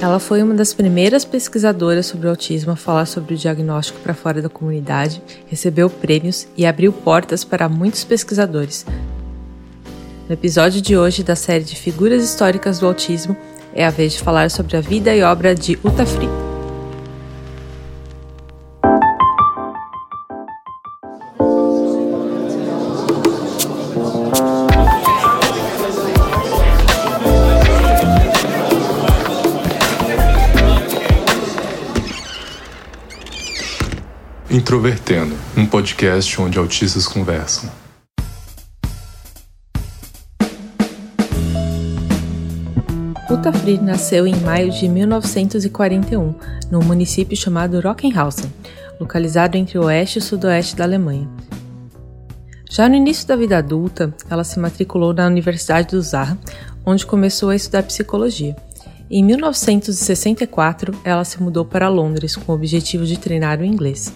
Ela foi uma das primeiras pesquisadoras sobre o autismo a falar sobre o diagnóstico para fora da comunidade, recebeu prêmios e abriu portas para muitos pesquisadores. No episódio de hoje da série de Figuras Históricas do Autismo, é a vez de falar sobre a vida e obra de Uta Free. Introvertendo, um podcast onde autistas conversam. Uta Fried nasceu em maio de 1941, no município chamado Rockenhausen, localizado entre o oeste e o sudoeste da Alemanha. Já no início da vida adulta, ela se matriculou na Universidade do Saar, onde começou a estudar psicologia. Em 1964, ela se mudou para Londres com o objetivo de treinar o inglês.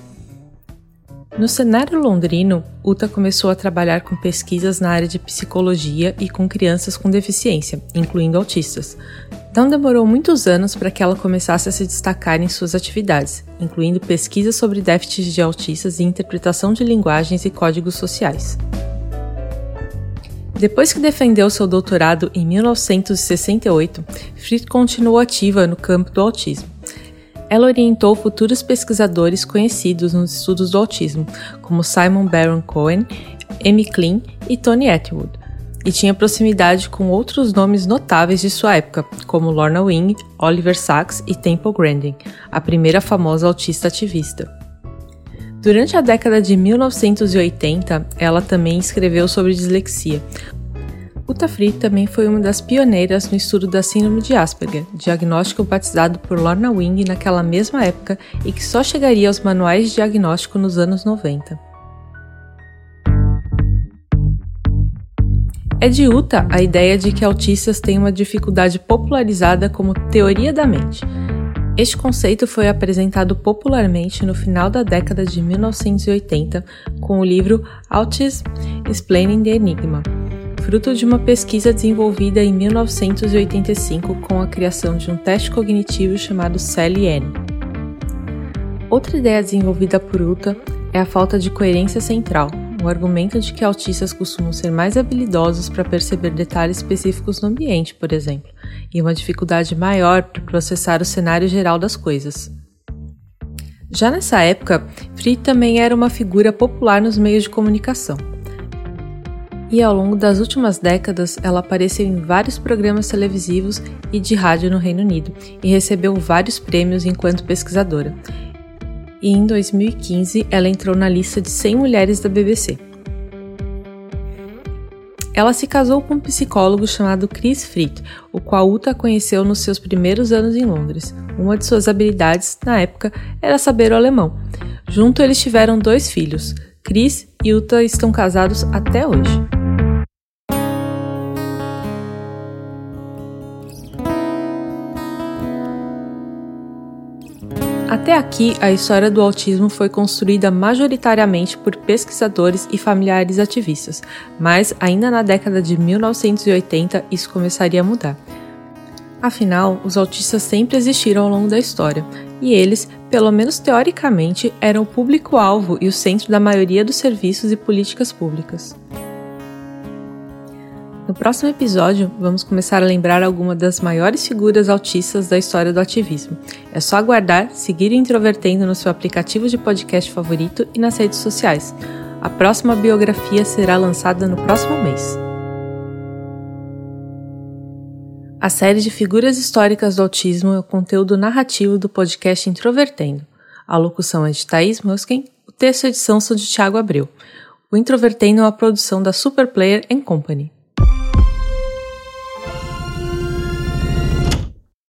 No cenário londrino, Uta começou a trabalhar com pesquisas na área de psicologia e com crianças com deficiência, incluindo autistas. Não demorou muitos anos para que ela começasse a se destacar em suas atividades, incluindo pesquisas sobre déficits de autistas e interpretação de linguagens e códigos sociais. Depois que defendeu seu doutorado em 1968, Fried continuou ativa no campo do autismo. Ela orientou futuros pesquisadores conhecidos nos estudos do autismo, como Simon Baron Cohen, Amy Klein e Tony Atwood, e tinha proximidade com outros nomes notáveis de sua época, como Lorna Wing, Oliver Sacks e Temple Grandin, a primeira famosa autista ativista. Durante a década de 1980, ela também escreveu sobre dislexia, Uta Free também foi uma das pioneiras no estudo da síndrome de Asperger, diagnóstico batizado por Lorna Wing naquela mesma época e que só chegaria aos manuais de diagnóstico nos anos 90. É de Uta a ideia de que autistas têm uma dificuldade popularizada como teoria da mente. Este conceito foi apresentado popularmente no final da década de 1980 com o livro Autism Explaining the Enigma, fruto de uma pesquisa desenvolvida em 1985 com a criação de um teste cognitivo chamado CELI-N. Outra ideia desenvolvida por Uta é a falta de coerência central, o argumento de que autistas costumam ser mais habilidosos para perceber detalhes específicos no ambiente, por exemplo, e uma dificuldade maior para processar o cenário geral das coisas. Já nessa época, Fried também era uma figura popular nos meios de comunicação e ao longo das últimas décadas ela apareceu em vários programas televisivos e de rádio no Reino Unido e recebeu vários prêmios enquanto pesquisadora. E em 2015 ela entrou na lista de 100 mulheres da BBC. Ela se casou com um psicólogo chamado Chris Frick, o qual Uta conheceu nos seus primeiros anos em Londres. Uma de suas habilidades, na época, era saber o alemão. Junto eles tiveram dois filhos. Chris e Uta estão casados até hoje. Até aqui, a história do autismo foi construída majoritariamente por pesquisadores e familiares ativistas, mas ainda na década de 1980 isso começaria a mudar. Afinal, os autistas sempre existiram ao longo da história, e eles, pelo menos teoricamente, eram o público-alvo e o centro da maioria dos serviços e políticas públicas. No próximo episódio, vamos começar a lembrar alguma das maiores figuras autistas da história do ativismo. É só aguardar, seguir Introvertendo no seu aplicativo de podcast favorito e nas redes sociais. A próxima biografia será lançada no próximo mês. A série de figuras históricas do autismo é o conteúdo narrativo do podcast Introvertendo. A locução é de Thaís Musken, o texto e edição são de Thiago Abreu. O Introvertendo é uma produção da Superplayer Company.